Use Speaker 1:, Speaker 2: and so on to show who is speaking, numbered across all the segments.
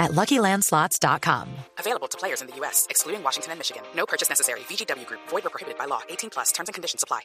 Speaker 1: at LuckyLandSlots.com.
Speaker 2: Available to players in the U.S., excluding Washington and Michigan. No purchase necessary. VGW Group. Void or prohibited by law. 18 plus. Terms and conditions apply.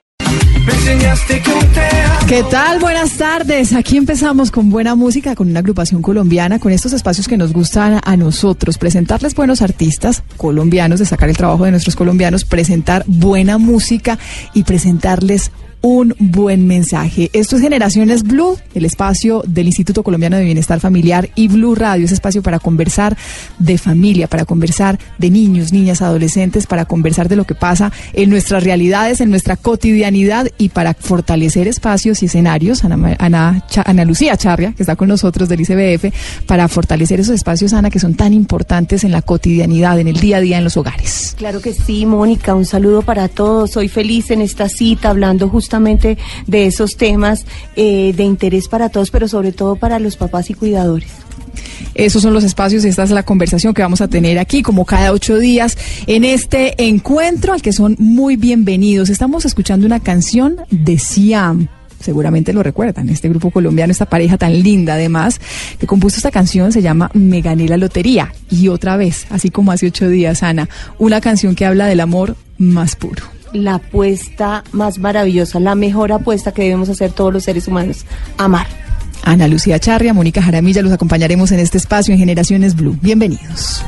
Speaker 3: ¿Qué tal? Buenas tardes. Aquí empezamos con buena música, con una agrupación colombiana, con estos espacios que nos gustan a nosotros. Presentarles buenos artistas colombianos, destacar el trabajo de nuestros colombianos, presentar buena música y presentarles un buen mensaje. Esto es Generaciones Blue, el espacio del Instituto Colombiano de Bienestar Familiar y Blue Radio, ese espacio para conversar de familia, para conversar de niños, niñas, adolescentes, para conversar de lo que pasa en nuestras realidades, en nuestra cotidianidad y para fortalecer espacios y escenarios. Ana, Ana, Lucía Charria, que está con nosotros del ICBF, para fortalecer esos espacios, Ana, que son tan importantes en la cotidianidad, en el día a día, en los hogares.
Speaker 4: Claro que sí, Mónica, un saludo para todos. Soy feliz en esta cita, hablando justamente de esos temas eh, de interés para todos, pero sobre todo para los papás y cuidadores.
Speaker 3: Esos son los espacios esta es la conversación que vamos a tener aquí, como cada ocho días, en este encuentro al que son muy bienvenidos. Estamos escuchando una canción de Siam seguramente lo recuerdan, este grupo colombiano, esta pareja tan linda además, que compuso esta canción, se llama Me gané la lotería. Y otra vez, así como hace ocho días, Ana, una canción que habla del amor más puro
Speaker 4: la apuesta más maravillosa, la mejor apuesta que debemos hacer todos los seres humanos, amar.
Speaker 3: Ana Lucía Charria, Mónica Jaramilla, los acompañaremos en este espacio en Generaciones Blue. Bienvenidos.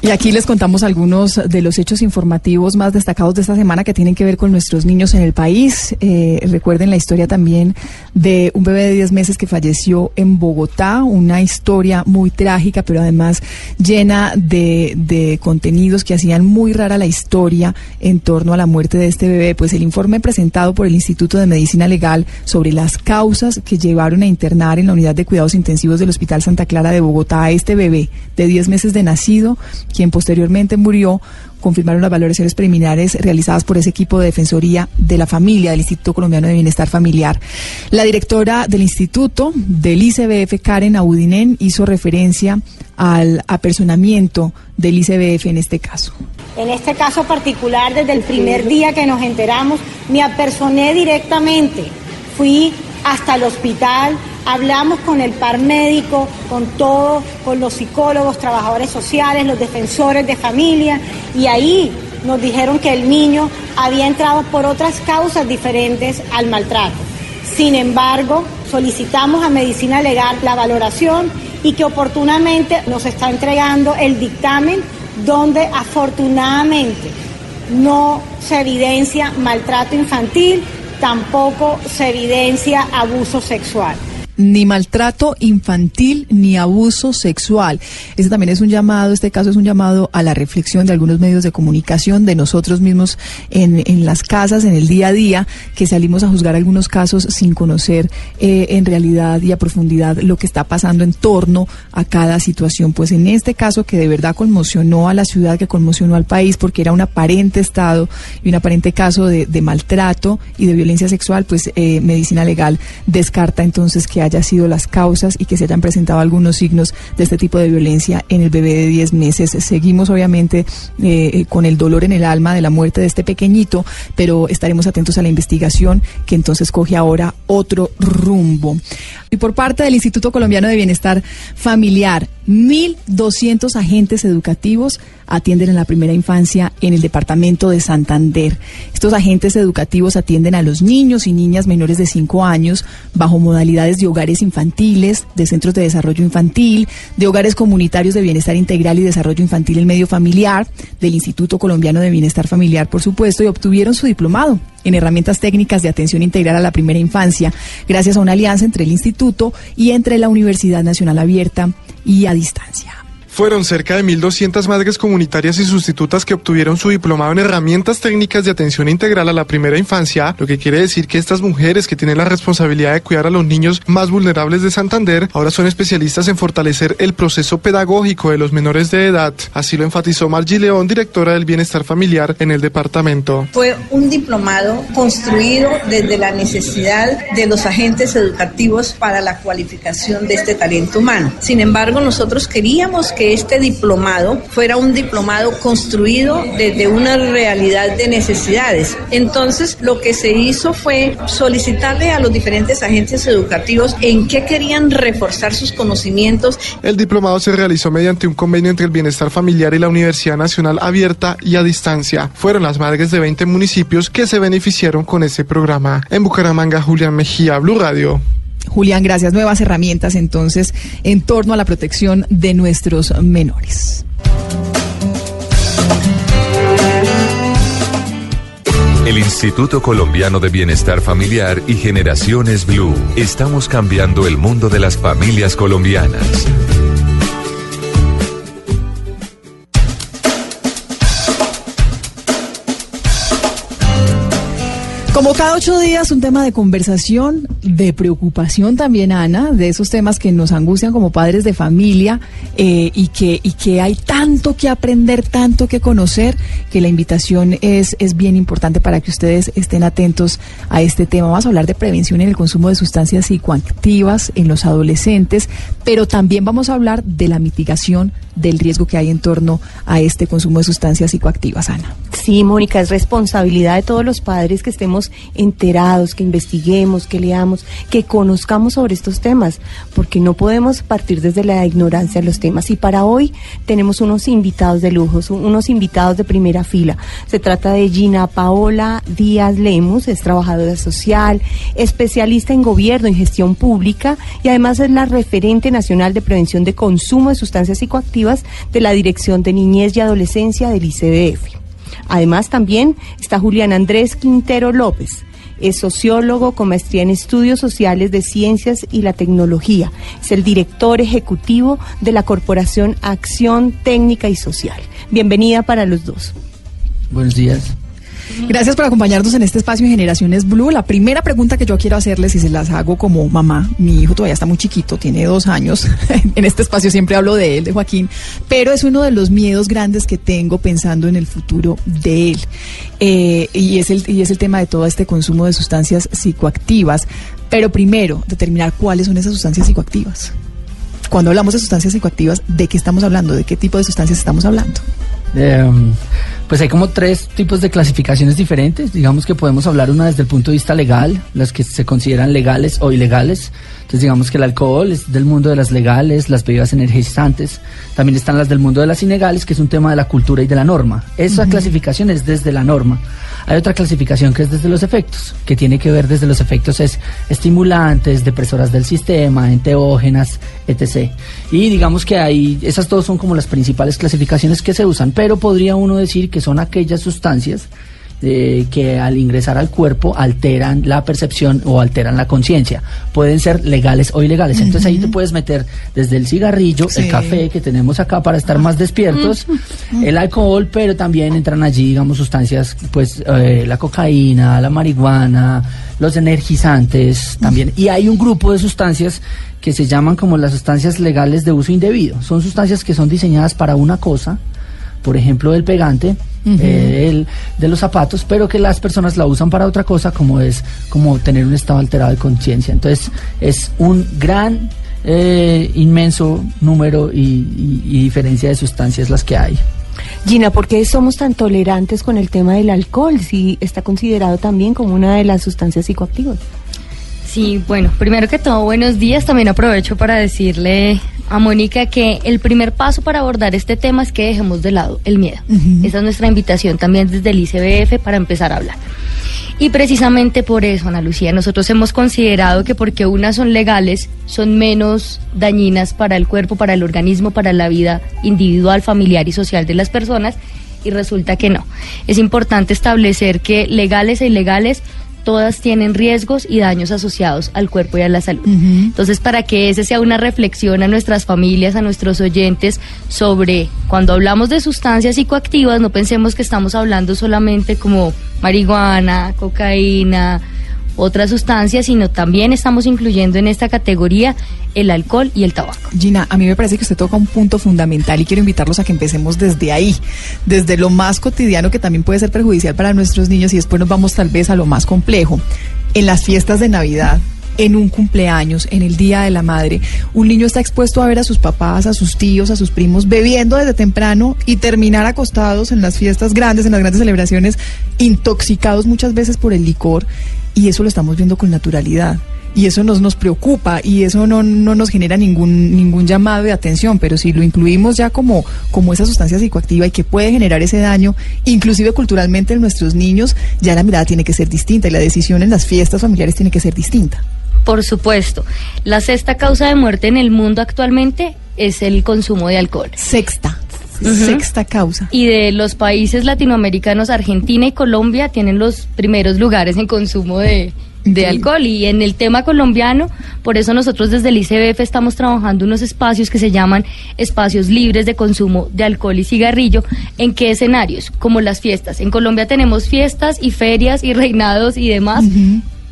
Speaker 3: Y aquí les contamos algunos de los hechos informativos más destacados de esta semana que tienen que ver con nuestros niños en el país. Eh, recuerden la historia también de un bebé de 10 meses que falleció en Bogotá, una historia muy trágica, pero además llena de, de contenidos que hacían muy rara la historia en torno a la muerte de este bebé. Pues el informe presentado por el Instituto de Medicina Legal sobre las causas que llevaron a internar en la unidad de cuidados intensivos del Hospital Santa Clara de Bogotá a este bebé de 10 meses de nacido, quien posteriormente murió, confirmaron las valoraciones preliminares realizadas por ese equipo de Defensoría de la Familia del Instituto Colombiano de Bienestar Familiar. La directora del instituto del ICBF, Karen Audinen, hizo referencia al apersonamiento del ICBF en este caso.
Speaker 5: En este caso particular, desde el primer día que nos enteramos, me apersoné directamente. Fui hasta el hospital, hablamos con el par médico, con todo, con los psicólogos, trabajadores sociales, los defensores de familia, y ahí nos dijeron que el niño había entrado por otras causas diferentes al maltrato. Sin embargo, solicitamos a Medicina Legal la valoración y que oportunamente nos está entregando el dictamen donde afortunadamente no se evidencia maltrato infantil, tampoco se evidencia abuso sexual
Speaker 3: ni maltrato infantil ni abuso sexual. Este también es un llamado, este caso es un llamado a la reflexión de algunos medios de comunicación, de nosotros mismos en, en las casas, en el día a día, que salimos a juzgar algunos casos sin conocer eh, en realidad y a profundidad lo que está pasando en torno a cada situación. Pues en este caso que de verdad conmocionó a la ciudad, que conmocionó al país, porque era un aparente estado y un aparente caso de, de maltrato y de violencia sexual, pues eh, Medicina Legal descarta entonces que haya sido las causas y que se hayan presentado algunos signos de este tipo de violencia en el bebé de 10 meses. Seguimos obviamente eh, con el dolor en el alma de la muerte de este pequeñito, pero estaremos atentos a la investigación que entonces coge ahora otro rumbo. Y por parte del Instituto Colombiano de Bienestar Familiar, 1.200 agentes educativos atienden en la primera infancia en el departamento de Santander. Estos agentes educativos atienden a los niños y niñas menores de 5 años bajo modalidades de hogares infantiles, de centros de desarrollo infantil, de hogares comunitarios de bienestar integral y desarrollo infantil en medio familiar, del Instituto Colombiano de Bienestar Familiar, por supuesto, y obtuvieron su diplomado en herramientas técnicas de atención integral a la primera infancia, gracias a una alianza entre el instituto y entre la Universidad Nacional Abierta y a distancia.
Speaker 6: Fueron cerca de 1.200 madres comunitarias y sustitutas que obtuvieron su diplomado en herramientas técnicas de atención integral a la primera infancia, lo que quiere decir que estas mujeres que tienen la responsabilidad de cuidar a los niños más vulnerables de Santander ahora son especialistas en fortalecer el proceso pedagógico de los menores de edad. Así lo enfatizó Margie León, directora del Bienestar Familiar en el departamento.
Speaker 7: Fue un diplomado construido desde la necesidad de los agentes educativos para la cualificación de este talento humano. Sin embargo, nosotros queríamos que este diplomado fuera un diplomado construido desde una realidad de necesidades. Entonces, lo que se hizo fue solicitarle a los diferentes agentes educativos en qué querían reforzar sus conocimientos.
Speaker 6: El diplomado se realizó mediante un convenio entre el Bienestar Familiar y la Universidad Nacional Abierta y a Distancia. Fueron las madres de 20 municipios que se beneficiaron con ese programa. En Bucaramanga, Julián Mejía, Blue Radio.
Speaker 3: Julián, gracias. Nuevas herramientas entonces en torno a la protección de nuestros menores.
Speaker 8: El Instituto Colombiano de Bienestar Familiar y Generaciones Blue. Estamos cambiando el mundo de las familias colombianas.
Speaker 3: Cada ocho días, un tema de conversación, de preocupación también, Ana, de esos temas que nos angustian como padres de familia eh, y, que, y que hay tanto que aprender, tanto que conocer, que la invitación es, es bien importante para que ustedes estén atentos a este tema. Vamos a hablar de prevención en el consumo de sustancias psicoactivas en los adolescentes, pero también vamos a hablar de la mitigación del riesgo que hay en torno a este consumo de sustancias psicoactivas, Ana.
Speaker 4: Sí, Mónica, es responsabilidad de todos los padres que estemos enterados, que investiguemos, que leamos, que conozcamos sobre estos temas, porque no podemos partir desde la ignorancia de los temas. Y para hoy tenemos unos invitados de lujo, unos invitados de primera fila. Se trata de Gina Paola Díaz Lemus, es trabajadora social, especialista en gobierno y gestión pública y además es la referente nacional de prevención de consumo de sustancias psicoactivas de la Dirección de Niñez y Adolescencia del ICDF. Además también está Julián Andrés Quintero López. Es sociólogo con maestría en estudios sociales de ciencias y la tecnología. Es el director ejecutivo de la Corporación Acción Técnica y Social. Bienvenida para los dos.
Speaker 9: Buenos días.
Speaker 3: Gracias por acompañarnos en este espacio de Generaciones Blue. La primera pregunta que yo quiero hacerles y se las hago como mamá, mi hijo todavía está muy chiquito, tiene dos años, en este espacio siempre hablo de él, de Joaquín, pero es uno de los miedos grandes que tengo pensando en el futuro de él. Eh, y, es el, y es el tema de todo este consumo de sustancias psicoactivas. Pero primero, determinar cuáles son esas sustancias psicoactivas. Cuando hablamos de sustancias psicoactivas, ¿de qué estamos hablando? ¿De qué tipo de sustancias estamos hablando?
Speaker 9: Eh, pues hay como tres tipos de clasificaciones diferentes. Digamos que podemos hablar una desde el punto de vista legal, las que se consideran legales o ilegales. Entonces digamos que el alcohol es del mundo de las legales, las bebidas energizantes. También están las del mundo de las ilegales, que es un tema de la cultura y de la norma. Esa clasificación es desde la norma. Hay otra clasificación que es desde los efectos, que tiene que ver desde los efectos es estimulantes, depresoras del sistema, enteógenas, etc. Y digamos que hay, esas dos son como las principales clasificaciones que se usan, pero podría uno decir que son aquellas sustancias eh, que al ingresar al cuerpo alteran la percepción o alteran la conciencia. Pueden ser legales o ilegales. Entonces ahí te puedes meter desde el cigarrillo, el café que tenemos acá para estar más despiertos, el alcohol, pero también entran allí, digamos, sustancias, pues eh, la cocaína, la marihuana, los energizantes también. Y hay un grupo de sustancias que se llaman como las sustancias legales de uso indebido. Son sustancias que son diseñadas para una cosa, por ejemplo, el pegante, eh, el, de los zapatos, pero que las personas la usan para otra cosa, como es como tener un estado alterado de conciencia. Entonces, es un gran, eh, inmenso número y, y diferencia de sustancias las que hay.
Speaker 4: Gina, ¿por qué somos tan tolerantes con el tema del alcohol si está considerado también como una de las sustancias psicoactivas?
Speaker 10: Sí, bueno, primero que todo, buenos días. También aprovecho para decirle a Mónica que el primer paso para abordar este tema es que dejemos de lado el miedo. Esa es nuestra invitación también desde el ICBF para empezar a hablar. Y precisamente por eso, Ana Lucía, nosotros hemos considerado que porque unas son legales, son menos dañinas para el cuerpo, para el organismo, para la vida individual, familiar y social de las personas, y resulta que no. Es importante establecer que legales e ilegales todas tienen riesgos y daños asociados al cuerpo y a la salud. Entonces, para que ese sea una reflexión a nuestras familias, a nuestros oyentes, sobre cuando hablamos de sustancias psicoactivas, no pensemos que estamos hablando solamente como marihuana, cocaína, otras sustancias, sino también estamos incluyendo en esta categoría el alcohol y el tabaco.
Speaker 3: Gina, a mí me parece que usted toca un punto fundamental y quiero invitarlos a que empecemos desde ahí, desde lo más cotidiano que también puede ser perjudicial para nuestros niños y después nos vamos tal vez a lo más complejo. En las fiestas de Navidad, en un cumpleaños, en el Día de la Madre, un niño está expuesto a ver a sus papás, a sus tíos, a sus primos bebiendo desde temprano y terminar acostados en las fiestas grandes, en las grandes celebraciones, intoxicados muchas veces por el licor y eso lo estamos viendo con naturalidad y eso nos, nos preocupa y eso no, no nos genera ningún, ningún llamado de atención, pero si lo incluimos ya como, como esa sustancia psicoactiva y que puede generar ese daño, inclusive culturalmente en nuestros niños, ya la mirada tiene que ser distinta y la decisión en las fiestas familiares tiene que ser distinta.
Speaker 10: Por supuesto. La sexta causa de muerte en el mundo actualmente es el consumo de alcohol.
Speaker 3: Sexta. Sexta causa.
Speaker 10: Y de los países latinoamericanos, Argentina y Colombia tienen los primeros lugares en consumo de, de alcohol. Y en el tema colombiano, por eso nosotros desde el ICBF estamos trabajando unos espacios que se llaman espacios libres de consumo de alcohol y cigarrillo. ¿En qué escenarios? Como las fiestas. En Colombia tenemos fiestas y ferias y reinados y demás.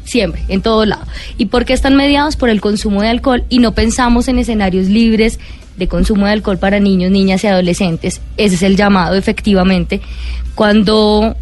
Speaker 10: Siempre, en todo lado. ¿Y por qué están mediados? Por el consumo de alcohol y no pensamos en escenarios libres de consumo de alcohol para niños, niñas y adolescentes. Ese es el llamado, efectivamente. Cuando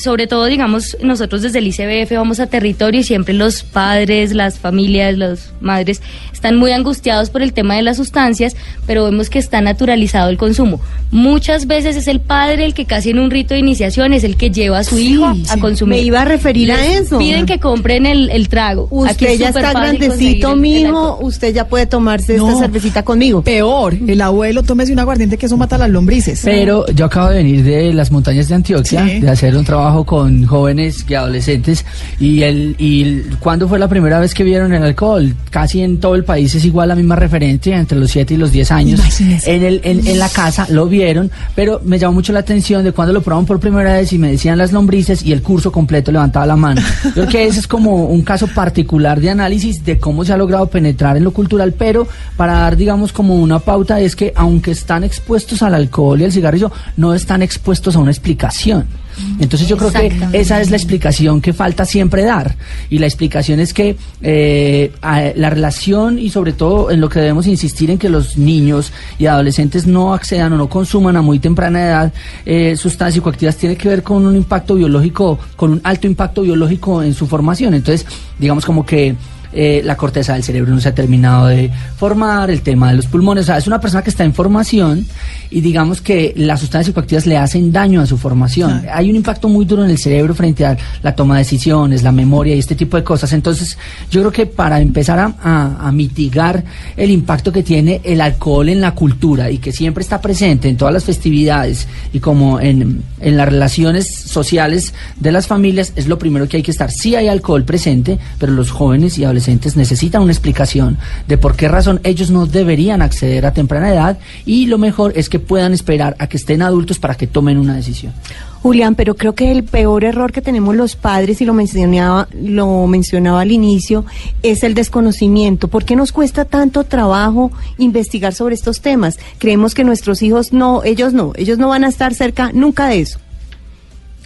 Speaker 10: sobre todo, digamos, nosotros desde el ICBF vamos a territorio y siempre los padres, las familias, las madres están muy angustiados por el tema de las sustancias, pero vemos que está naturalizado el consumo. Muchas veces es el padre el que casi en un rito de iniciación es el que lleva a su hijo a consumir.
Speaker 4: Me iba a referir a eso.
Speaker 10: Piden que compren el, trago.
Speaker 4: Usted ya está grandecito, mijo, usted ya puede tomarse esta cervecita conmigo.
Speaker 3: Peor, el abuelo tómese un aguardiente que eso mata las lombrices.
Speaker 9: Pero yo acabo de venir de las montañas de Antioquia, de hacer un trabajo con jóvenes y adolescentes. Y el y cuándo fue la primera vez que vieron el alcohol casi en todo el país es igual la misma referencia entre los 7 y los 10 años. En el en, la casa lo vieron pero me llamó mucho la atención de cuando lo probaron por primera vez y me decían las lombrices y el curso completo levantaba la mano. Creo que ese es como un caso particular de análisis de cómo se ha logrado penetrar en lo cultural pero para dar digamos como una pauta es que aunque están expuestos al alcohol y al cigarrillo no están expuestos a una explicación entonces yo creo que esa es la explicación que falta siempre dar. Y la explicación es que eh, la relación y sobre todo en lo que debemos insistir en que los niños y adolescentes no accedan o no consuman a muy temprana edad eh, sustancias psicoactivas tiene que ver con un impacto biológico, con un alto impacto biológico en su formación. Entonces, digamos como que eh, la corteza del cerebro no se ha terminado de formar, el tema de los pulmones, o sea, es una persona que está en formación y digamos que las sustancias psicoactivas le hacen daño a su formación. Hay un impacto muy duro en el cerebro frente a la toma de decisiones, la memoria y este tipo de cosas. Entonces, yo creo que para empezar a, mitigar el impacto que tiene el alcohol en la cultura y que siempre está presente en todas las festividades y como en, en las relaciones sociales de las familias, es lo primero que hay que estar. Sí hay alcohol presente, pero los jóvenes y adolescentes necesitan una explicación de por qué razón ellos no deberían acceder a temprana edad y lo mejor es que puedan esperar a que estén adultos para que tomen una decisión.
Speaker 4: Julián, pero creo que el peor error que tenemos los padres, y lo mencionaba, lo mencionaba al inicio, es el desconocimiento. ¿Por qué nos cuesta tanto trabajo investigar sobre estos temas? Creemos que nuestros hijos no, ellos no, ellos no van a estar cerca nunca de eso.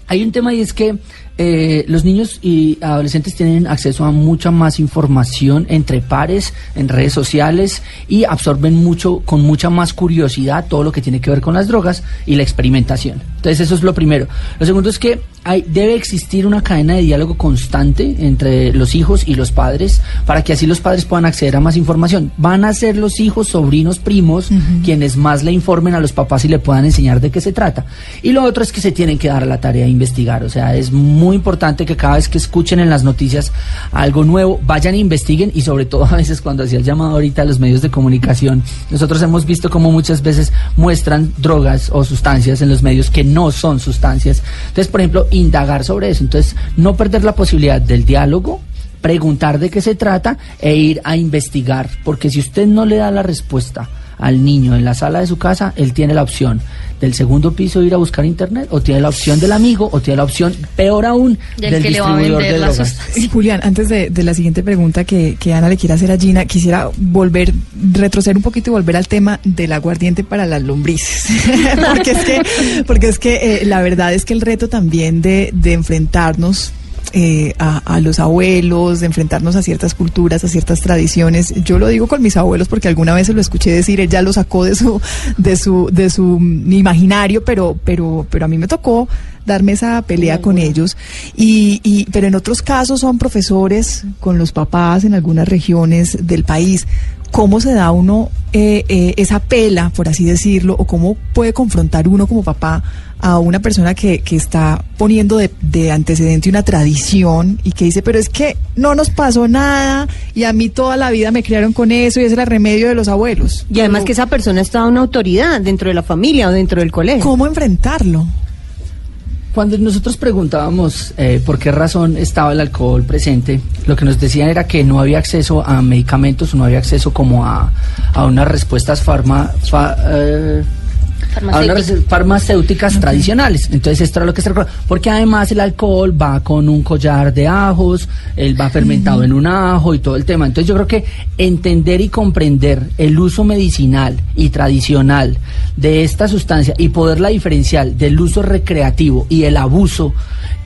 Speaker 9: Hay un tema y es que eh, los niños y adolescentes tienen acceso a mucha más información entre pares, en redes sociales y absorben mucho, con mucha más curiosidad todo lo que tiene que ver con las drogas y la experimentación. Entonces eso es lo primero. Lo segundo es que hay, debe existir una cadena de diálogo constante entre los hijos y los padres para que así los padres puedan acceder a más información. Van a ser los hijos, sobrinos, primos quienes más le informen a los papás y le puedan enseñar de qué se trata. Y lo otro es que se tienen que dar a la tarea de investigar. O sea, es muy importante que cada vez que escuchen en las noticias algo nuevo, vayan e investiguen y sobre todo a veces cuando hacía el llamado ahorita a los medios de comunicación, nosotros hemos visto como muchas veces muestran drogas o sustancias en los medios que no son sustancias. Entonces, por ejemplo, indagar sobre eso. Entonces, no perder la posibilidad del diálogo, preguntar de qué se trata e ir a investigar, porque si usted no le da la respuesta al niño en la sala de su casa, él tiene la opción del segundo piso ir a buscar internet, o tiene la opción del amigo, o tiene la opción, peor aún, del, distribuidor de drogas.
Speaker 3: Julián, antes de, la siguiente pregunta que, Ana le quiera hacer a Gina, quisiera volver, retroceder un poquito y volver al tema del aguardiente para las lombrices. porque es que, porque es que eh, la verdad es que el reto también de, de enfrentarnos eh, a, los abuelos, de enfrentarnos a ciertas culturas, a ciertas tradiciones. Yo lo digo con mis abuelos porque alguna vez se lo escuché decir, él ya lo sacó de su, de su, de su imaginario, pero, pero, pero a mí me tocó darme esa pelea con ellos. Y, y, pero en otros casos son profesores con los papás en algunas regiones del país. ¿Cómo se da uno eh, eh, esa pela, por así decirlo, o cómo puede confrontar uno como papá a una persona que, que está poniendo de, antecedente una tradición y que dice, pero es que no nos pasó nada y a mí toda la vida me criaron con eso y ese era el remedio de los abuelos.
Speaker 4: Y además que esa persona está una autoridad dentro de la familia o dentro del colegio.
Speaker 3: ¿Cómo enfrentarlo?
Speaker 9: Cuando nosotros preguntábamos eh, por qué razón estaba el alcohol presente, lo que nos decían era que no había acceso a medicamentos, no había acceso como a, a unas respuestas farma, eh, farmacéuticas, farmacéuticas tradicionales. Entonces esto era lo que se recuerda. Porque además el alcohol va con un collar de ajos, él va fermentado en un ajo y todo el tema. Entonces yo creo que entender y comprender el uso medicinal y tradicional de esta sustancia y poderla diferenciar del uso recreativo y el abuso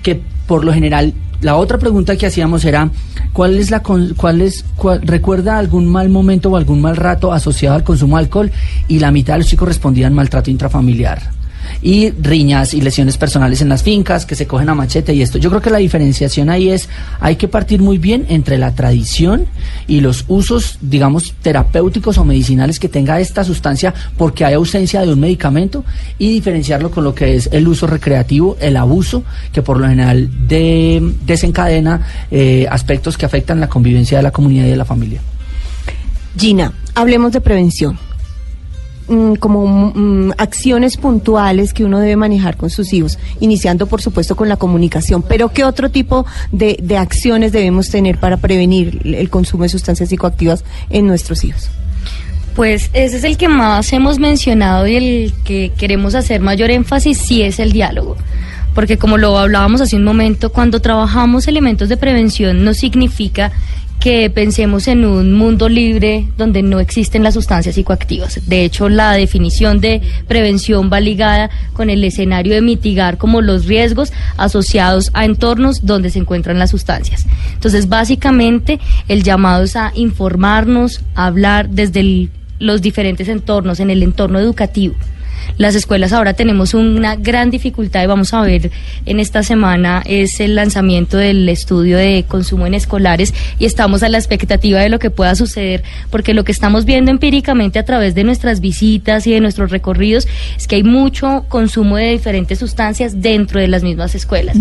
Speaker 9: que por lo general la otra pregunta que hacíamos era ¿cuál es la cuál es recuerda algún mal momento o algún mal rato asociado al consumo de alcohol? Y la mitad de los chicos respondían maltrato intrafamiliar y riñas y lesiones personales en las fincas que se cogen a machete y esto. Yo creo que la diferenciación ahí es, hay que partir muy bien entre la tradición y los usos, digamos, terapéuticos o medicinales que tenga esta sustancia porque hay ausencia de un medicamento y diferenciarlo con lo que es el uso recreativo, el abuso, que por lo general de, desencadena eh, aspectos que afectan la convivencia de la comunidad y de la familia.
Speaker 4: Gina, hablemos de prevención. Mm, como mm, acciones puntuales que uno debe manejar con sus hijos, iniciando por supuesto con la comunicación, pero ¿qué otro tipo de, de acciones debemos tener para prevenir el consumo de sustancias psicoactivas en nuestros hijos?
Speaker 10: Pues ese es el que más hemos mencionado y el que queremos hacer mayor énfasis, sí es el diálogo porque como lo hablábamos hace un momento, cuando trabajamos elementos de prevención no significa que pensemos en un mundo libre donde no existen las sustancias psicoactivas. De hecho, la definición de prevención va ligada con el escenario de mitigar como los riesgos asociados a entornos donde se encuentran las sustancias. Entonces, básicamente, el llamado es a informarnos, a hablar desde los diferentes entornos, en el entorno educativo las escuelas ahora tenemos una gran dificultad y vamos a ver en esta semana es el lanzamiento del estudio de consumo en escolares y estamos a la expectativa de lo que pueda suceder porque lo que estamos viendo empíricamente a través de nuestras visitas y de nuestros recorridos es que hay mucho consumo de diferentes sustancias dentro de las mismas escuelas.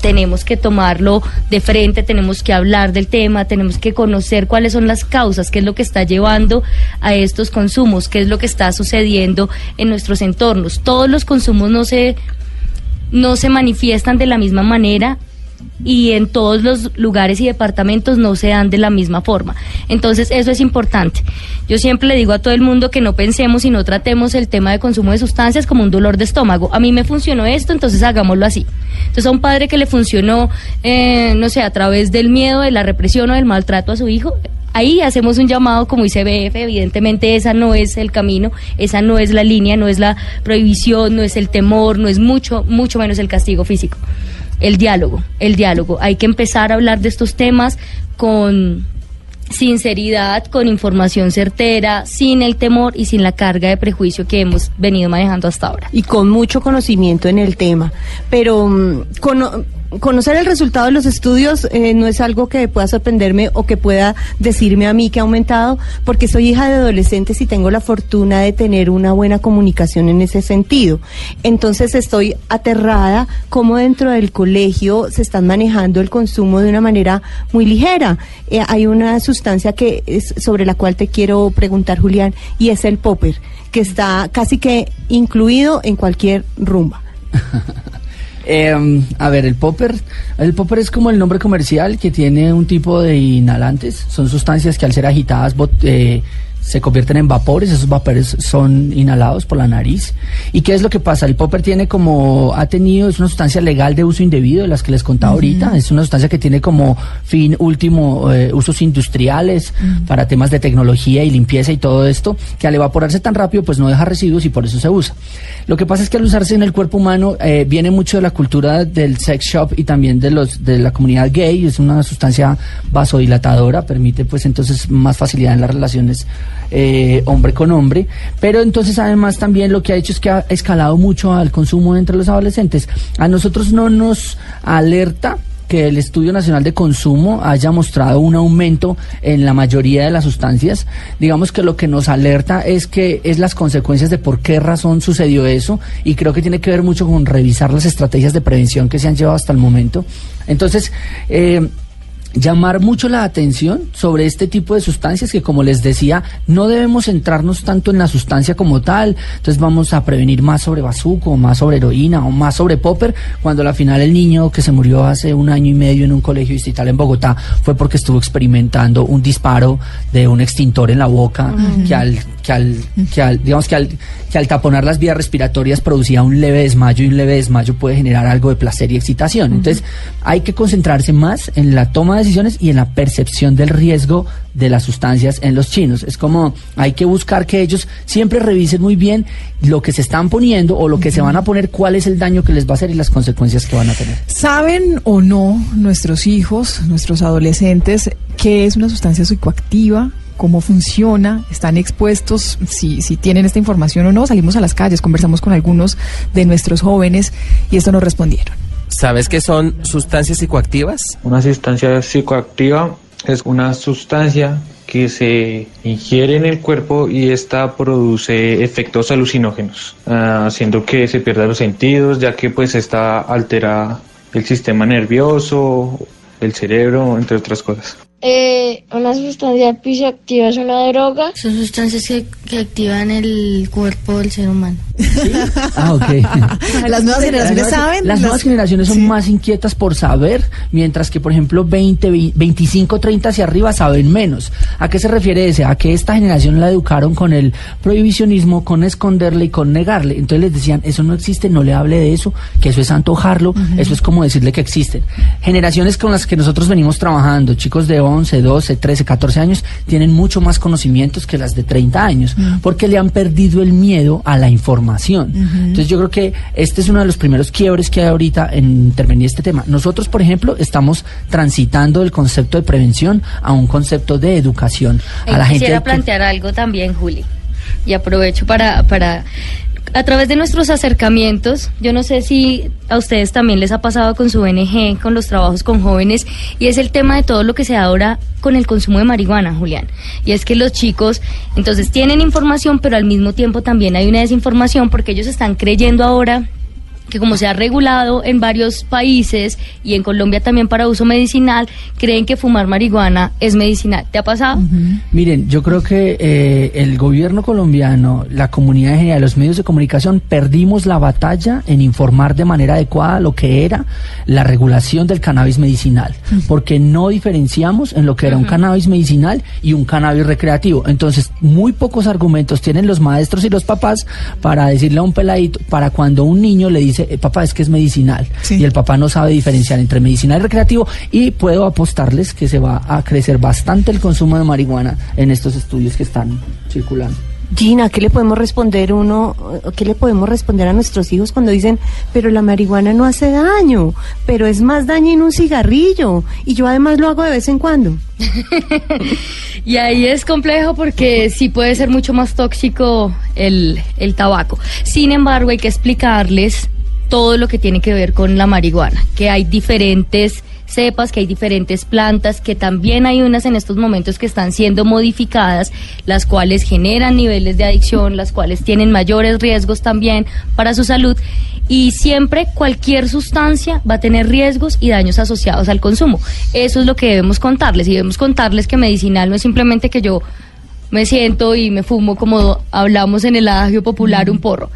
Speaker 10: Tenemos que tomarlo de frente, tenemos que hablar del tema, tenemos que conocer cuáles son las causas, qué es lo que está llevando a estos consumos, qué es lo que está sucediendo en entornos. Todos los consumos no se, no se manifiestan de la misma manera y en todos los lugares y departamentos no se dan de la misma forma. Entonces, eso es importante. Yo siempre le digo a todo el mundo que no pensemos y no tratemos el tema de consumo de sustancias como un dolor de estómago. A mí me funcionó esto, entonces hagámoslo así. Entonces, a un padre que le funcionó, eh, no sé, a través del miedo, de la represión o del maltrato a su hijo, ahí hacemos un llamado como ICBF, evidentemente esa no es el camino, esa no es la línea, no es la prohibición, no es el temor, no es mucho, mucho menos el castigo físico. El diálogo, el diálogo. Hay que empezar a hablar de estos temas con sinceridad, con información certera, sin el temor y sin la carga de prejuicio que hemos venido manejando hasta ahora.
Speaker 4: Y con mucho conocimiento en el tema. Pero mm, con conocer el resultado de los estudios eh, no es algo que pueda sorprenderme o que pueda decirme a mí que ha aumentado, porque soy hija de adolescentes y tengo la fortuna de tener una buena comunicación en ese sentido. Entonces estoy aterrada como dentro del colegio se están manejando el consumo de una manera muy ligera. Eh, hay una sustancia que es sobre la cual te quiero preguntar, Julián, y es el popper, que está casi que incluido en cualquier rumba.
Speaker 9: Eh, a ver, el popper, el popper es como el nombre comercial que tiene un tipo de inhalantes. Son sustancias que al ser agitadas eh, se convierten en vapores, esos vapores son inhalados por la nariz. ¿Y qué es lo que pasa? El popper tiene como, ha tenido, es una sustancia legal de uso indebido, de las que les contaba ahorita, es una sustancia que tiene como fin último eh, usos industriales para temas de tecnología y limpieza y todo esto, que al evaporarse tan rápido pues no deja residuos y por eso se usa. Lo que pasa es que al usarse en el cuerpo humano eh, viene mucho de la cultura del sex shop y también de los de la comunidad gay, es una sustancia vasodilatadora, permite pues entonces más facilidad en las relaciones eh, hombre con hombre, pero entonces además también lo que ha hecho es que ha escalado mucho al consumo entre los adolescentes. A nosotros no nos alerta que el Estudio Nacional de Consumo haya mostrado un aumento en la mayoría de las sustancias. Digamos que lo que nos alerta es que es las consecuencias de por qué razón sucedió eso y creo que tiene que ver mucho con revisar las estrategias de prevención que se han llevado hasta el momento. Entonces, eh, llamar mucho la atención sobre este tipo de sustancias que como les decía no debemos centrarnos tanto en la sustancia como tal. Entonces vamos a prevenir más sobre bazuco más sobre heroína o más sobre popper cuando al final el niño que se murió hace un año y medio en un colegio distrital en Bogotá fue porque estuvo experimentando un disparo de un extintor en la boca que al que al, que al, digamos que al, que al taponar las vías respiratorias producía un leve desmayo y un leve desmayo puede generar algo de placer y excitación. Entonces hay que concentrarse más en la toma de decisiones y en la percepción del riesgo de las sustancias en los chinos. Es como hay que buscar que ellos siempre revisen muy bien lo que se están poniendo o lo que se van a poner, cuál es el daño que les va a hacer y las consecuencias que van a tener.
Speaker 3: ¿Saben o no nuestros hijos, nuestros adolescentes, qué es una sustancia psicoactiva? Cómo funciona, están expuestos, si, si tienen esta información o no. Salimos a las calles, conversamos con algunos de nuestros jóvenes y esto nos respondieron.
Speaker 11: ¿Sabes qué son sustancias psicoactivas?
Speaker 12: Una sustancia psicoactiva es una sustancia que se ingiere en el cuerpo y esta produce efectos alucinógenos, ah, haciendo que se pierdan los sentidos, ya que pues está altera el sistema nervioso, el cerebro, entre otras cosas.
Speaker 13: Eh, una sustancia psicoactiva es una droga.
Speaker 10: Son sustancias que, que activan el cuerpo del ser humano.
Speaker 9: Ah.
Speaker 3: Las nuevas generaciones saben.
Speaker 9: Las nuevas generaciones son más inquietas por saber, mientras que, por ejemplo, 20, 25, 30 hacia arriba saben menos. ¿A qué se refiere ese? A que esta generación la educaron con el prohibicionismo, con esconderle y con negarle. Entonces les decían, eso no existe, no le hable de eso, que eso es antojarlo, eso es como decirle que existen. Generaciones con las que nosotros venimos trabajando, chicos de 11, 12, 13, 14 años, tienen mucho más conocimientos que las de 30 años, porque le han perdido el miedo a la información. Entonces yo creo que este es uno de los primeros quiebres que hay ahorita en intervenir este tema. Nosotros, por ejemplo, estamos transitando del concepto de prevención a un concepto de educación a la gente.
Speaker 10: Quisiera plantear algo también, Juli, y aprovecho para, para a través de nuestros acercamientos, yo no sé si a ustedes también les ha pasado con su ONG, con los trabajos con jóvenes, y es el tema de todo lo que se da ahora con el consumo de marihuana, Julián. Y es que los chicos, entonces, tienen información, pero al mismo tiempo también hay una desinformación porque ellos están creyendo ahora que como se ha regulado en varios países y en Colombia también para uso medicinal, creen que fumar marihuana es medicinal. ¿Te ha pasado?
Speaker 9: Miren, yo creo que eh, el gobierno colombiano, la comunidad en general, los medios de comunicación, perdimos la batalla en informar de manera adecuada lo que era la regulación del cannabis medicinal, porque no diferenciamos en lo que era un cannabis medicinal y un cannabis recreativo. Entonces, muy pocos argumentos tienen los maestros y los papás para decirle a un peladito, para cuando un niño le dice, eh, papá, es que es medicinal, y el papá no sabe diferenciar entre medicinal y recreativo, y puedo apostarles que se va a crecer bastante el consumo de marihuana en estos estudios que están circulando.
Speaker 4: Gina, ¿qué le podemos responder uno, qué le podemos responder a nuestros hijos cuando dicen, pero la marihuana no hace daño, pero es más daño en un cigarrillo y yo además lo hago de vez en cuando?
Speaker 10: y ahí es complejo porque sí puede ser mucho más tóxico el, el tabaco. Sin embargo, hay que explicarles todo lo que tiene que ver con la marihuana, que hay diferentes cepas, que hay diferentes plantas, que también hay unas en estos momentos que están siendo modificadas, las cuales generan niveles de adicción, las cuales tienen mayores riesgos también para su salud. Y siempre cualquier sustancia va a tener riesgos y daños asociados al consumo. Eso es lo que debemos contarles. Y debemos contarles que medicinal no es simplemente que yo me siento y me fumo como hablamos en el adagio popular un porro.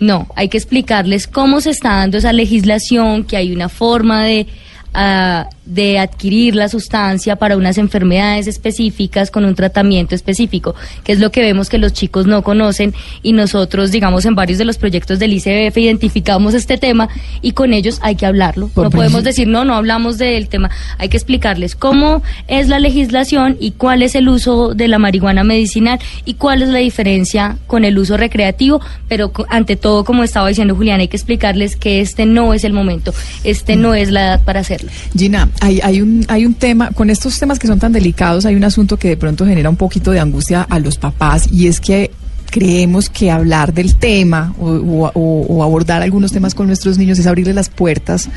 Speaker 10: No, hay que explicarles cómo se está dando esa legislación, que hay una forma de ah, de adquirir la sustancia para unas enfermedades específicas con un tratamiento específico, que es lo que vemos que los chicos no conocen y nosotros, digamos, en varios de los proyectos del ICBF identificamos este tema y con ellos hay que hablarlo. no podemos decir, no, no hablamos del tema, hay que explicarles cómo es la legislación y cuál es el uso de la marihuana medicinal y cuál es la diferencia con el uso recreativo, pero ante todo, como estaba diciendo Julián, hay que explicarles que este no es el momento, este no es la edad para
Speaker 3: Gina, hay, hay, un, hay un tema, con estos temas que son tan delicados, hay un asunto que de pronto genera un poquito de angustia a los papás y es que creemos que hablar del tema o, o, abordar algunos temas con nuestros niños es abrirle las puertas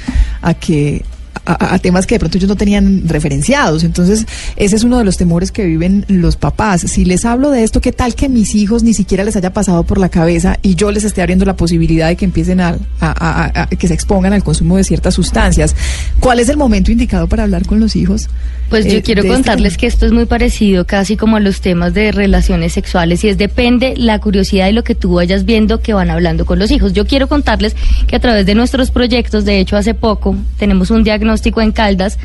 Speaker 3: a que a, temas que de pronto ellos no tenían referenciados. Entonces, ese es uno de los temores que viven los papás. Si les hablo de esto, ¿qué tal que mis hijos ni siquiera les haya pasado por la cabeza y yo les esté abriendo la posibilidad de que empiecen a, a que se expongan al consumo de ciertas sustancias? ¿Cuál es el momento indicado para hablar con los hijos?
Speaker 10: Pues yo eh, quiero este contarles que esto es muy parecido casi como a los temas de relaciones sexuales y es depende la curiosidad y lo que tú vayas viendo que van hablando con los hijos. Yo quiero contarles que a través de nuestros proyectos, de hecho hace poco tenemos un diagnóstico en Caldas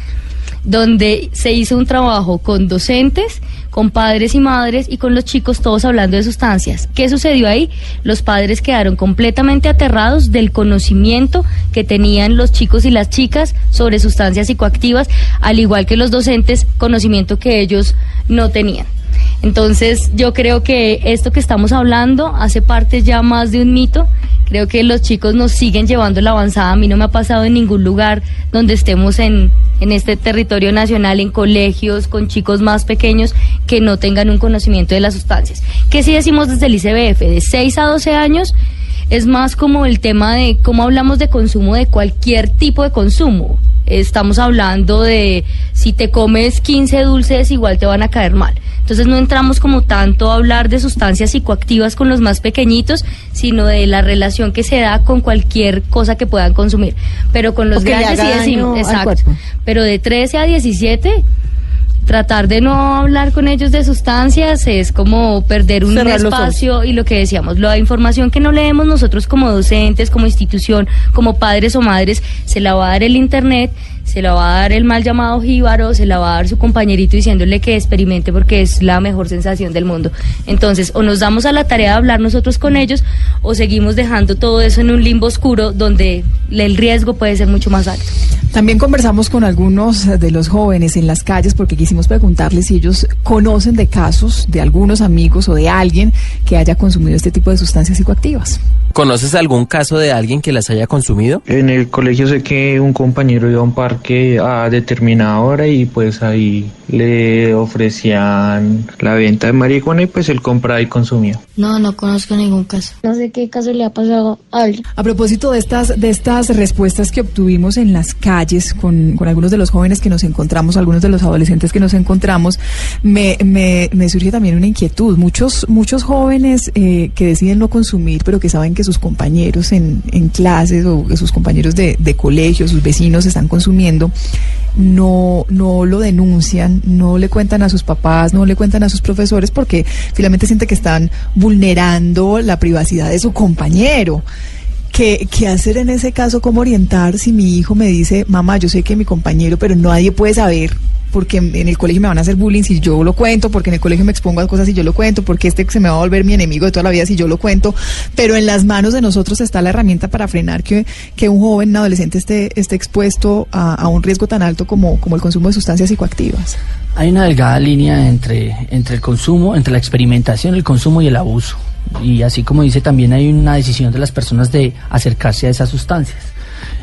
Speaker 10: donde se hizo un trabajo con docentes, con padres y madres y con los chicos todos hablando de sustancias. ¿Qué sucedió ahí? Los padres quedaron completamente aterrados del conocimiento que tenían los chicos y las chicas sobre sustancias psicoactivas, al igual que los docentes, conocimiento que ellos no tenían. Entonces yo creo que esto que estamos hablando hace parte ya más de un mito. Creo que los chicos nos siguen llevando la avanzada. A mí no me ha pasado en ningún lugar donde estemos en, en este territorio nacional, en colegios, con chicos más pequeños que no tengan un conocimiento de las sustancias. ¿Qué sí decimos desde el ICBF? De 6 a 12 años es más como el tema de cómo hablamos de consumo de cualquier tipo de consumo. Estamos hablando de si te comes 15 dulces igual te van a caer mal. Entonces no entramos como tanto a hablar de sustancias psicoactivas con los más pequeñitos, sino de la relación que se da con cualquier cosa que puedan consumir. Pero con los grandes sí decimos, exacto. Pero de 13 a 17 tratar de no hablar con ellos de sustancias es como perder un espacio y lo que decíamos, la información que no leemos nosotros como docentes, como institución, como padres o madres, se la va a dar el Internet se la va a dar el mal llamado jíbaro, se la va a dar su compañerito diciéndole que experimente porque es la mejor sensación del mundo. Entonces, o nos damos a la tarea de hablar nosotros con ellos, o seguimos dejando todo eso en un limbo oscuro donde el riesgo puede ser mucho más alto.
Speaker 3: También conversamos con algunos de los jóvenes en las calles porque quisimos preguntarles si ellos conocen de casos de algunos amigos o de alguien que haya consumido este tipo de sustancias psicoactivas.
Speaker 11: ¿Conoces algún caso de alguien que las haya consumido?
Speaker 12: En el colegio sé que un compañero iba a un parque a determinada hora y pues ahí le ofrecían la venta de marihuana y pues él compraba y consumía.
Speaker 13: No, no conozco ningún caso. No sé qué caso le ha pasado a alguien.
Speaker 3: A propósito de estas, de estas respuestas que obtuvimos en las calles con, con algunos de los jóvenes que nos encontramos, algunos de los adolescentes que nos encontramos, me, me, me surge también una inquietud. Muchos, muchos jóvenes eh, que deciden no consumir, pero que saben que sus compañeros en, en clases o sus compañeros de, de colegio, sus vecinos están consumiendo, no, no lo denuncian, no le cuentan a sus papás, no le cuentan a sus profesores porque finalmente siente que están vulnerando la privacidad de su compañero. ¿Qué, ¿Qué, hacer en ese caso? ¿Cómo orientar si mi hijo me dice, mamá, yo sé que mi compañero, pero nadie puede saber porque en el colegio me van a hacer bullying si yo lo cuento, porque en el colegio me expongo a cosas si yo lo cuento, porque este se me va a volver mi enemigo de toda la vida si yo lo cuento, pero en las manos de nosotros está la herramienta para frenar que, que un joven, un adolescente esté, esté expuesto a, a, un riesgo tan alto como, como el consumo de sustancias psicoactivas.
Speaker 9: Hay una delgada línea entre, entre el consumo, entre la experimentación, el consumo y el abuso. Y así como dice, también hay una decisión de las personas de acercarse a esas sustancias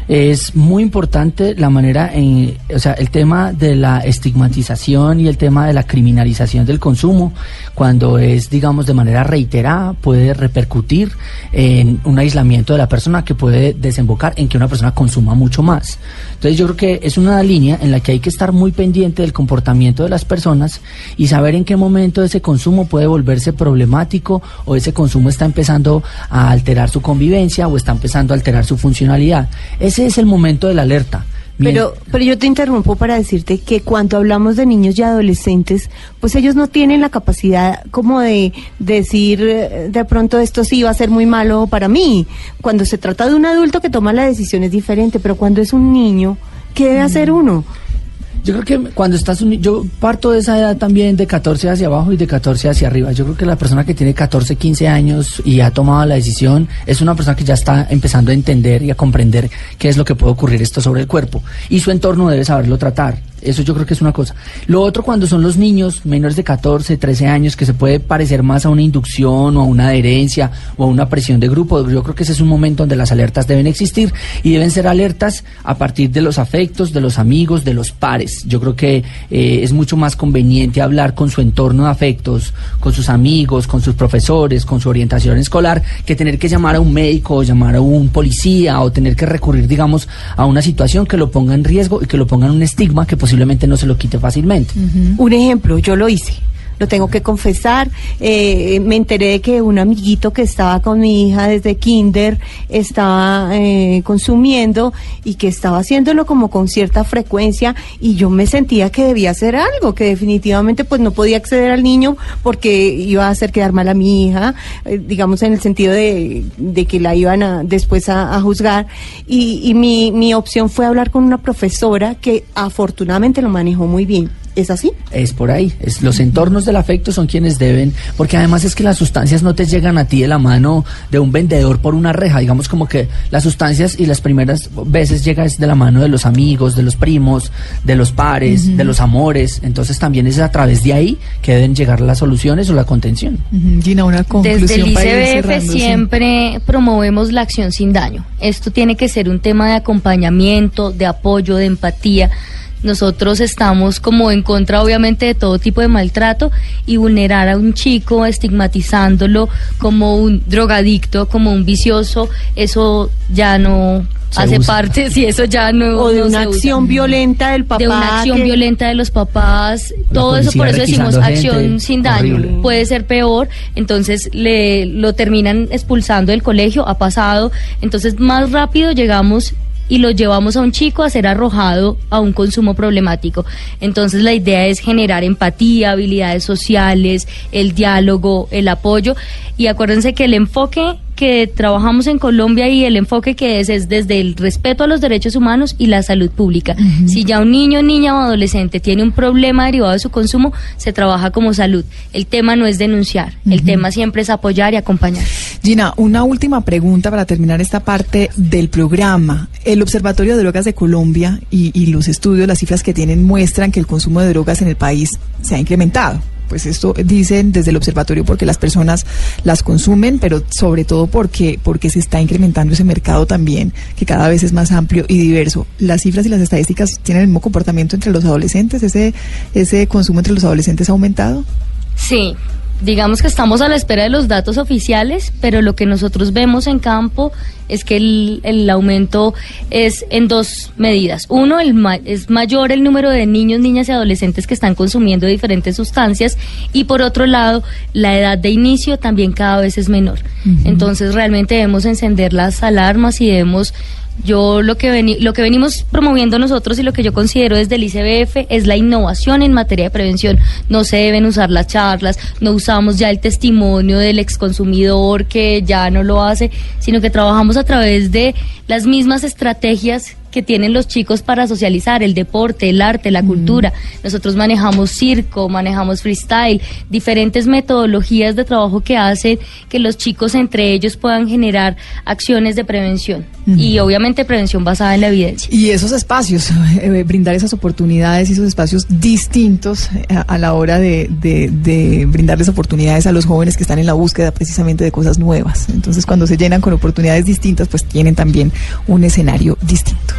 Speaker 9: es muy importante la manera en, o sea, el tema de la estigmatización y el tema de la criminalización del consumo, cuando es, digamos, de manera reiterada, puede repercutir en un aislamiento de la persona que puede desembocar en que una persona consuma mucho más. Entonces yo creo que es una línea en la que hay que estar muy pendiente del comportamiento de las personas y saber en qué momento ese consumo puede volverse problemático o ese consumo está empezando a alterar su convivencia o está empezando a alterar su funcionalidad. Ese es el momento de la alerta.
Speaker 4: Pero, pero yo te interrumpo para decirte que cuando hablamos de niños y adolescentes, pues ellos no tienen la capacidad como de decir eh, de pronto esto sí va a ser muy malo para mí. Cuando se trata de un adulto que toma la decisión es diferente, pero cuando es un niño, ¿qué debe hacer uno?
Speaker 9: Yo creo que cuando estás, uni- yo parto de esa edad también de 14 hacia abajo y de 14 hacia arriba. Yo creo que la persona que tiene 14, 15 años y ha tomado la decisión es una persona que ya está empezando a entender y a comprender qué es lo que puede ocurrir esto sobre el cuerpo. Y su entorno debe saberlo tratar. Eso yo creo que es una cosa. Lo otro cuando son los niños menores de 14, 13 años, que se puede parecer más a una inducción o a una adherencia o a una presión de grupo, yo creo que ese es un momento donde las alertas deben existir y deben ser alertas a partir de los afectos, de los amigos, de los pares. Yo creo que eh, es mucho más conveniente hablar con su entorno de afectos, con sus amigos, con sus profesores, con su orientación escolar, que tener que llamar a un médico o llamar a un policía o tener que recurrir, digamos, a una situación que lo ponga en riesgo y que lo ponga en un estigma que posiblemente no se lo quite fácilmente.
Speaker 4: Un ejemplo, yo lo hice. Lo tengo que confesar. Eh, me enteré de que un amiguito que estaba con mi hija desde kinder estaba eh, consumiendo y que estaba haciéndolo como con cierta frecuencia y yo me sentía que debía hacer algo, que definitivamente pues no podía acceder al niño porque iba a hacer quedar mal a mi hija, eh, digamos en el sentido de, de que la iban a, después a, a juzgar. Y, y mi, mi opción fue hablar con una profesora que afortunadamente lo manejó muy bien. ¿Es así?
Speaker 9: Es por ahí. Es, los entornos del afecto son quienes deben, porque además es que las sustancias no te llegan a ti de la mano de un vendedor por una reja. Digamos como que las sustancias y las primeras veces llegan de la mano de los amigos, de los primos, de los pares, de los amores. Entonces también es a través de ahí que deben llegar las soluciones o la contención.
Speaker 3: Gina, una conclusión
Speaker 10: Desde el ICBF siempre promovemos la acción sin daño. Esto tiene que ser un tema de acompañamiento, de apoyo, de empatía. Nosotros estamos como en contra obviamente de todo tipo de maltrato y vulnerar a un chico estigmatizándolo como un drogadicto, como un vicioso, eso ya no
Speaker 4: Se
Speaker 10: hace
Speaker 4: usa.
Speaker 10: parte, si eso ya no
Speaker 4: O de
Speaker 10: no
Speaker 4: una
Speaker 10: se usa.
Speaker 4: acción violenta del papá.
Speaker 10: de una acción
Speaker 4: que-
Speaker 10: violenta de los papás, todo eso por eso decimos
Speaker 4: gente,
Speaker 10: acción sin daño,
Speaker 4: horrible.
Speaker 10: puede ser peor, entonces le lo terminan expulsando del colegio, ha pasado, entonces más rápido llegamos y lo llevamos a un chico a ser arrojado a un consumo problemático. Entonces la idea es generar empatía, habilidades sociales, el diálogo, el apoyo y acuérdense que el enfoque que trabajamos en Colombia y el enfoque que es es desde el respeto a los derechos humanos y la salud pública. Si ya un niño, niña o adolescente tiene un problema derivado de su consumo, se trabaja como salud. El tema no es denunciar, el tema siempre es apoyar y acompañar.
Speaker 3: Gina, una última pregunta para terminar esta parte del programa. El Observatorio de Drogas de Colombia y, y los estudios, las cifras que tienen muestran que el consumo de drogas en el país se ha incrementado. Pues esto dicen desde el observatorio porque las personas las consumen, pero sobre todo porque, porque se está incrementando ese mercado también, que cada vez es más amplio y diverso. Las cifras y las estadísticas tienen el mismo comportamiento entre los adolescentes, ese, ese consumo entre los adolescentes ha aumentado.
Speaker 10: Sí, digamos que estamos a la espera de los datos oficiales, pero lo que nosotros vemos en campo es que el, el aumento es en dos medidas. Uno, el ma- es mayor el número de niños, niñas y adolescentes que están consumiendo diferentes sustancias y por otro lado, la edad de inicio también cada vez es menor. Entonces realmente debemos encender las alarmas y debemos yo lo que lo que venimos promoviendo nosotros y lo que yo considero desde el ICBF es la innovación en materia de prevención. No se deben usar las charlas, no usamos ya el testimonio del exconsumidor que ya no lo hace, sino que trabajamos a través de las mismas estrategias que tienen los chicos para socializar, el deporte, el arte, la cultura. Nosotros manejamos circo, manejamos freestyle, diferentes metodologías de trabajo que hacen que los chicos entre ellos puedan generar acciones de prevención y obviamente prevención basada en la evidencia.
Speaker 3: Y esos espacios, eh, brindar esas oportunidades y esos espacios distintos eh, a, a la hora de, de- de brindarles oportunidades a los jóvenes que están en la búsqueda precisamente de cosas nuevas. Entonces, cuando se llenan con oportunidades distintas, pues tienen también un escenario distinto.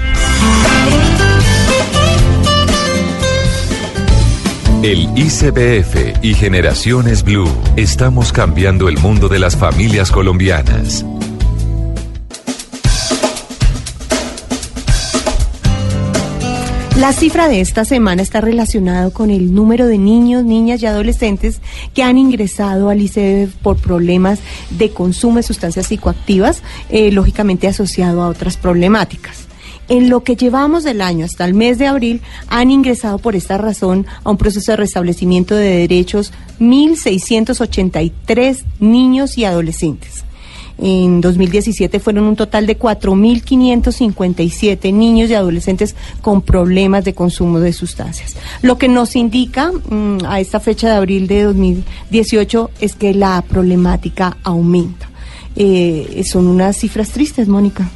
Speaker 8: El ICBF y Generaciones Blue. Estamos cambiando el mundo de las familias colombianas.
Speaker 4: La cifra de esta semana está relacionada con el número de niños, niñas y adolescentes que han ingresado al ICBF por problemas de consumo de sustancias psicoactivas, eh, lógicamente asociado a otras problemáticas. En lo que llevamos del año hasta el mes de abril, han ingresado por esta razón a un proceso de restablecimiento de derechos 1.683 niños y adolescentes. En 2017 fueron un total de 4.557 niños y adolescentes con problemas de consumo de sustancias. Lo que nos indica mm, a esta fecha de abril de 2018 es que la problemática aumenta. Eh, son unas cifras tristes, Mónica.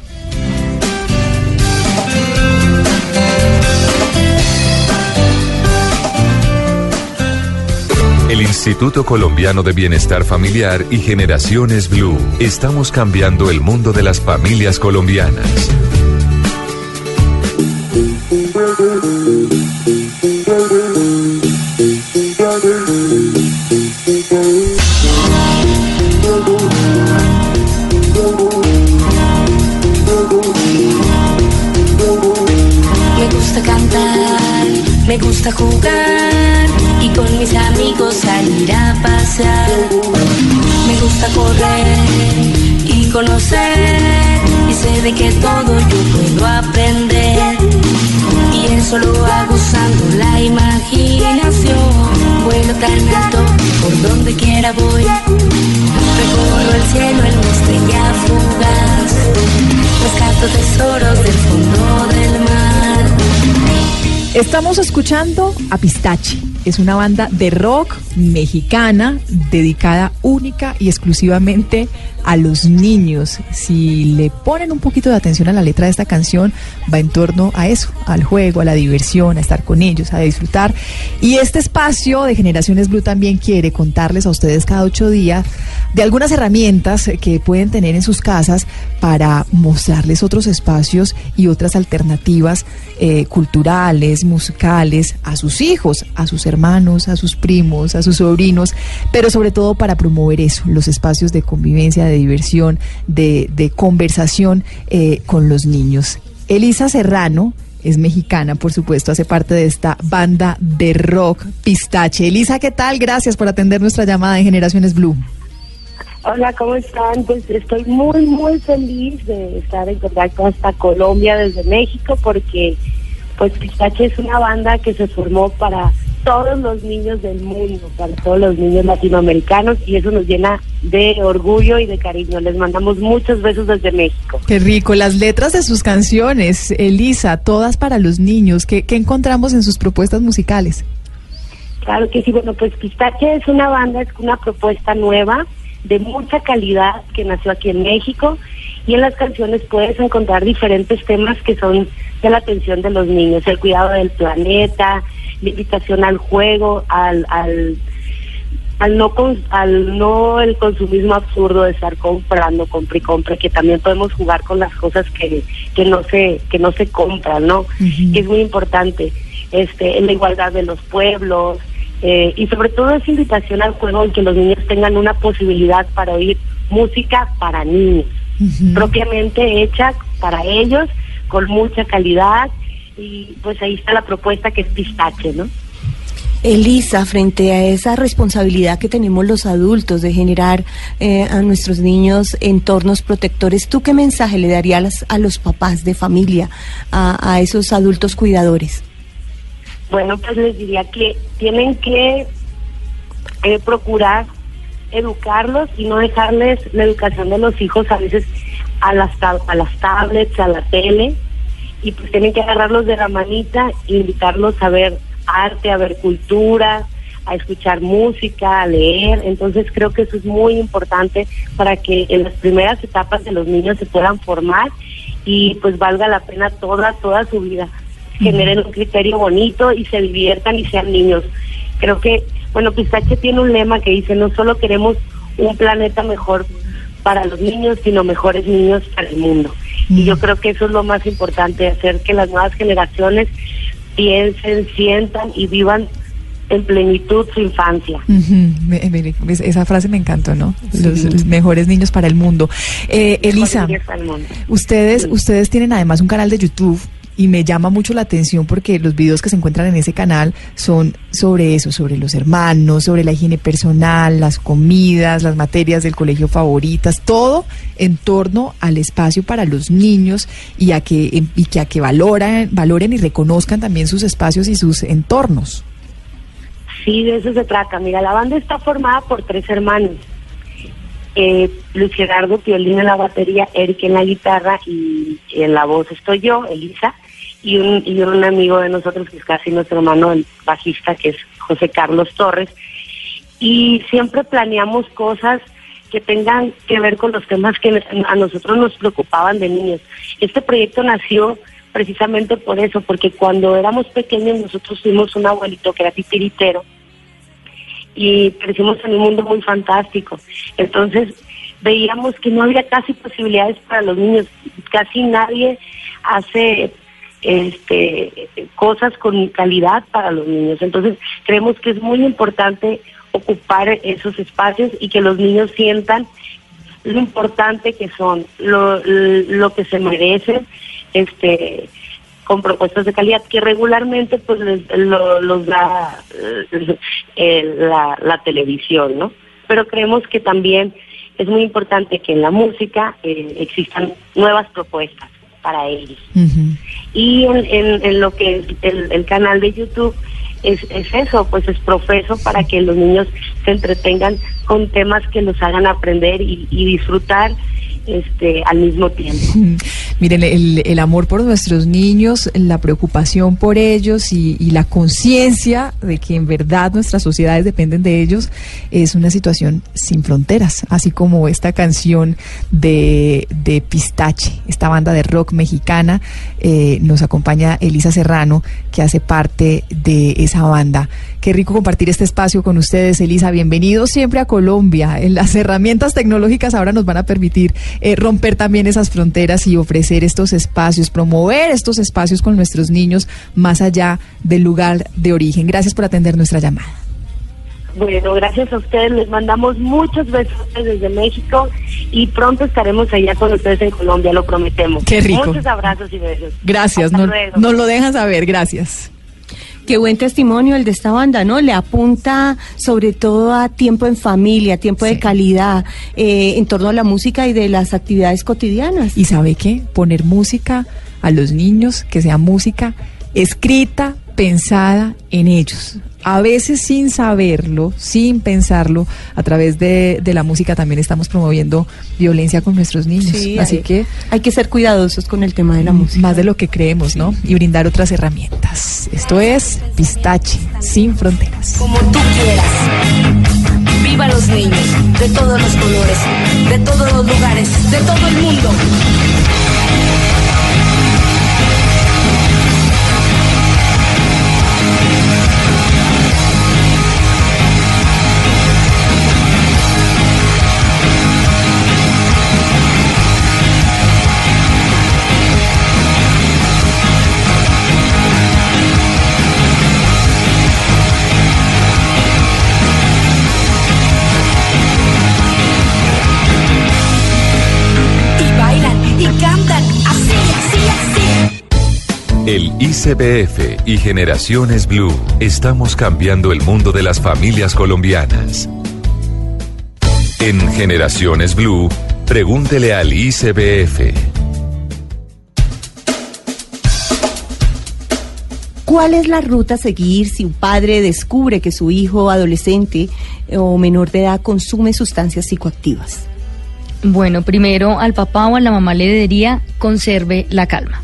Speaker 8: El Instituto Colombiano de Bienestar Familiar y Generaciones Blue. Estamos cambiando el mundo de las familias colombianas.
Speaker 14: Me gusta cantar, me gusta jugar con mis amigos salir a pasear. Me gusta correr y conocer y sé de que todo yo puedo aprender. Y eso lo hago usando la imaginación. Vuelo tan alto, por donde quiera voy. Recorro el cielo en una estrella fugaz. Rescato tesoros del fondo del mar.
Speaker 3: Estamos escuchando a Pistache. Es una banda de rock mexicana dedicada única y exclusivamente a los niños. Si le ponen un poquito de atención a la letra de esta canción, va en torno a eso, al juego, a la diversión, a estar con ellos, a disfrutar. Y este espacio de Generaciones Blue también quiere contarles a ustedes cada ocho días de algunas herramientas que pueden tener en sus casas para mostrarles otros espacios y otras alternativas eh, culturales, musicales, a sus hijos, a sus hermanos, a sus primos, a sus sobrinos, pero sobre todo para promover eso, los espacios de convivencia, de diversión, de, de conversación eh, con los niños. Elisa Serrano es mexicana, por supuesto, hace parte de esta banda de rock Pistache. Elisa, ¿qué tal? Gracias por atender nuestra llamada de Generaciones Blue.
Speaker 15: Hola, ¿cómo están? Pues estoy muy, muy feliz de estar en contacto hasta Colombia desde México porque pues Pistache es una banda que se formó para todos los niños del mundo, para todos los niños latinoamericanos y eso nos llena de orgullo y de cariño. Les mandamos muchos besos desde México.
Speaker 3: Qué rico, las letras de sus canciones, Elisa, todas para los niños. ¿Qué, qué encontramos en sus propuestas musicales?
Speaker 15: Claro que sí, bueno, pues Pistache es una banda, es una propuesta nueva de mucha calidad que nació aquí en México y en las canciones puedes encontrar diferentes temas que son de la atención de los niños, el cuidado del planeta, la invitación al juego, al, al, al no al no el consumismo absurdo de estar comprando, compre y compre, que también podemos jugar con las cosas que, que no se, que no se compran, ¿no? Que es muy importante, este, en la igualdad de los pueblos, eh, y sobre todo esa invitación al juego en que los niños tengan una posibilidad para oír música para niños, propiamente hecha para ellos, con mucha calidad, y pues ahí está la propuesta que es pistache, ¿no?
Speaker 4: Elisa, frente a esa responsabilidad que tenemos los adultos de generar eh, a nuestros niños entornos protectores, ¿tú qué mensaje le darías a los papás de familia, a, a esos adultos cuidadores?
Speaker 15: Bueno, pues les diría que tienen que eh, procurar educarlos y no dejarles la educación de los hijos a veces a las, a las tablets, a la tele, y pues tienen que agarrarlos de la manita e invitarlos a ver arte, a ver cultura, a escuchar música, a leer. Entonces creo que eso es muy importante para que en las primeras etapas de los niños se puedan formar y pues valga la pena toda, toda su vida generen un criterio bonito y se diviertan y sean niños. Creo que, bueno, Pistache tiene un lema que dice, no solo queremos un planeta mejor para los niños, sino mejores niños para el mundo. Y yo creo que eso es lo más importante, hacer que las nuevas generaciones piensen, sientan y vivan en plenitud su infancia.
Speaker 3: esa frase me encantó, ¿no? Los, mejores niños para el mundo. Eh, Elisa, ustedes, ustedes tienen además un canal de YouTube y me llama mucho la atención porque los videos que se encuentran en ese canal son sobre eso, sobre los hermanos, sobre la higiene personal, las comidas, las materias del colegio favoritas, todo en torno al espacio para los niños y a que y que a que valoran, valoren y reconozcan también sus espacios y sus entornos.
Speaker 15: Sí, de eso se trata. Mira, la banda está formada por tres hermanos. eh, Luis Gerardo Piolín en la batería, Eric en la guitarra y en la voz estoy yo, Elisa, y un, y un amigo de nosotros que es casi nuestro hermano, el bajista, que es José Carlos Torres. Y siempre planeamos cosas que tengan que ver con los temas que a nosotros nos preocupaban de niños. Este proyecto nació precisamente por eso, porque cuando éramos pequeños nosotros tuvimos un abuelito que era titiritero y crecimos en un mundo muy fantástico. Entonces veíamos que no había casi posibilidades para los niños, casi nadie hace este cosas con calidad para los niños. Entonces creemos que es muy importante ocupar esos espacios y que los niños sientan lo importante que son, lo, lo que se merecen, este con propuestas de calidad que regularmente pues los da eh, la, la, televisión, ¿no? Pero creemos que también es muy importante que en la música eh, existan nuevas propuestas para ellos. Y en, en, lo que el, el canal de YouTube, es, es eso, pues es profeso para que los niños se entretengan con temas que los hagan aprender y, y disfrutar este, al mismo tiempo.
Speaker 3: Miren, el, amor por nuestros niños, la preocupación por ellos y, y la conciencia de que en verdad nuestras sociedades dependen de ellos es una situación sin fronteras, así como esta canción de, de Pistache, esta banda de rock mexicana, eh, nos acompaña Elisa Serrano, que hace parte de esa banda. Qué rico compartir este espacio con ustedes, Elisa. Bienvenidos siempre a Colombia. Las herramientas tecnológicas ahora nos van a permitir eh, romper también esas fronteras y ofrecer estos espacios, promover estos espacios con nuestros niños más allá del lugar de origen. Gracias por atender nuestra llamada.
Speaker 15: Bueno, gracias a ustedes. Les mandamos muchos besos desde México y pronto estaremos allá con ustedes en Colombia, lo prometemos.
Speaker 3: Qué rico.
Speaker 15: Muchos abrazos y besos.
Speaker 3: Gracias, nos no lo dejan saber. Gracias.
Speaker 4: Qué buen testimonio el de esta banda, ¿no? Le apunta sobre todo a tiempo en familia, tiempo de calidad, eh, en torno a la música y de las actividades cotidianas.
Speaker 3: ¿Y sabe qué? Poner música a los niños, que sea música escrita, pensada en ellos a veces sin saberlo, sin pensarlo, a través de, de, la música también estamos promoviendo violencia con nuestros niños. Así que
Speaker 4: hay que ser cuidadosos con el tema de la música.
Speaker 3: Más de lo que creemos, ¿no? Y brindar otras herramientas. Esto es Pistache, sin fronteras.
Speaker 14: Como tú quieras. Viva los niños, de todos los colores, de todos los lugares, de todo el mundo.
Speaker 8: El ICBF y Generaciones Blue estamos cambiando el mundo de las familias colombianas. En Generaciones Blue, pregúntele al ICBF.
Speaker 4: ¿Cuál es la ruta a seguir si un padre descubre que su hijo adolescente o menor de edad consume sustancias psicoactivas?
Speaker 10: Bueno, primero al papá o a la mamá le diría conserve la calma.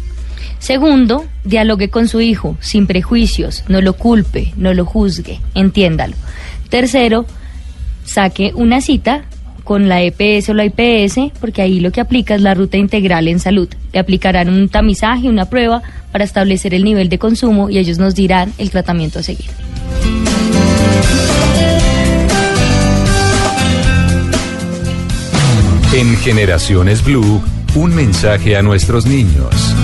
Speaker 10: Segundo, dialogue con su hijo, sin prejuicios, no lo culpe, no lo juzgue, entiéndalo. Tercero, saque una cita con la EPS o la IPS, porque ahí lo que aplica es la ruta integral en salud. Le aplicarán un tamizaje, una prueba para establecer el nivel de consumo y ellos nos dirán el tratamiento a seguir.
Speaker 8: En Generaciones Blue, un mensaje a nuestros niños.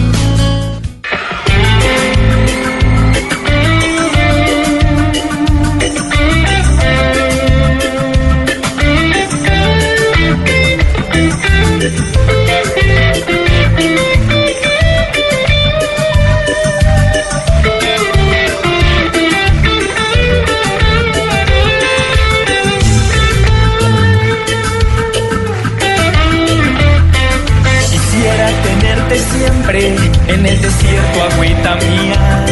Speaker 16: En el desierto, agüita mía.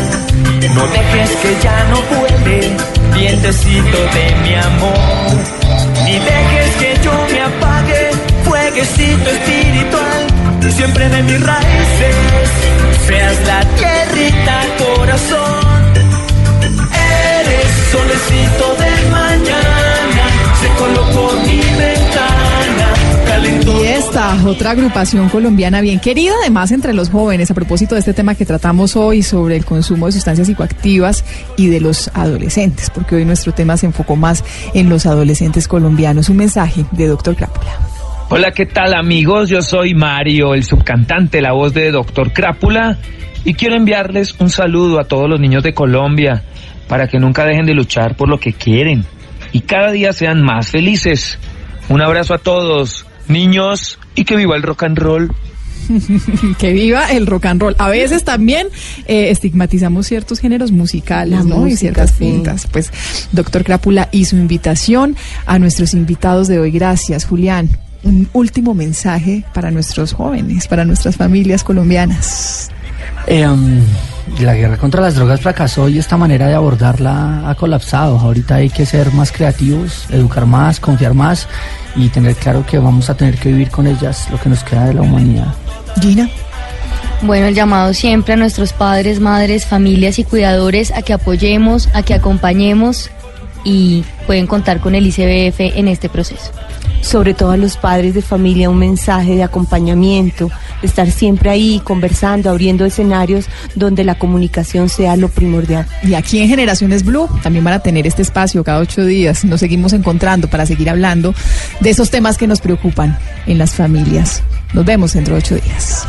Speaker 16: No dejes que ya no vuele, vientecito de mi amor. Ni dejes que yo me apague toquecito espiritual siempre de mis raíces seas la tierrita corazón. Eres solecito de mañana, se colocó mi.
Speaker 3: Y esta otra agrupación colombiana bien querida, además entre los jóvenes, a propósito de este tema que tratamos hoy sobre el consumo de sustancias psicoactivas y de los adolescentes, porque hoy nuestro tema se enfocó más en los adolescentes colombianos. Un mensaje de Doctor Crápula.
Speaker 17: Hola, ¿qué tal amigos? Yo soy Mario, el subcantante, la voz de Doctor Crápula, y quiero enviarles un saludo a todos los niños de Colombia para que nunca dejen de luchar por lo que quieren y cada día sean más felices. Un abrazo a todos, niños, y que viva el rock and roll.
Speaker 3: que viva el rock and roll. A veces también eh, estigmatizamos ciertos géneros musicales,
Speaker 4: La
Speaker 3: ¿no? y ciertas
Speaker 4: sí.
Speaker 3: pintas. Pues, doctor Crápula, y su invitación a nuestros invitados de hoy. Gracias, Julián. Un último mensaje para nuestros jóvenes, para nuestras familias colombianas.
Speaker 9: Em, la guerra contra las drogas fracasó y esta manera de abordarla ha colapsado. Ahorita hay que ser más creativos, educar más, confiar más y tener claro que vamos a tener que vivir con ellas lo que nos queda de la humanidad.
Speaker 3: Gina.
Speaker 10: Bueno, el llamado siempre a nuestros padres, madres, familias y cuidadores a que apoyemos, a que acompañemos y pueden contar con el ICBF en este proceso.
Speaker 4: sobre todo a los padres de familia, un mensaje de acompañamiento, de estar siempre ahí conversando, abriendo escenarios donde la comunicación sea lo primordial.
Speaker 3: Y aquí en Generaciones Blue también van a tener este espacio cada ocho días. Nos seguimos encontrando para seguir hablando de esos temas que nos preocupan en las familias. Nos vemos dentro de ocho días.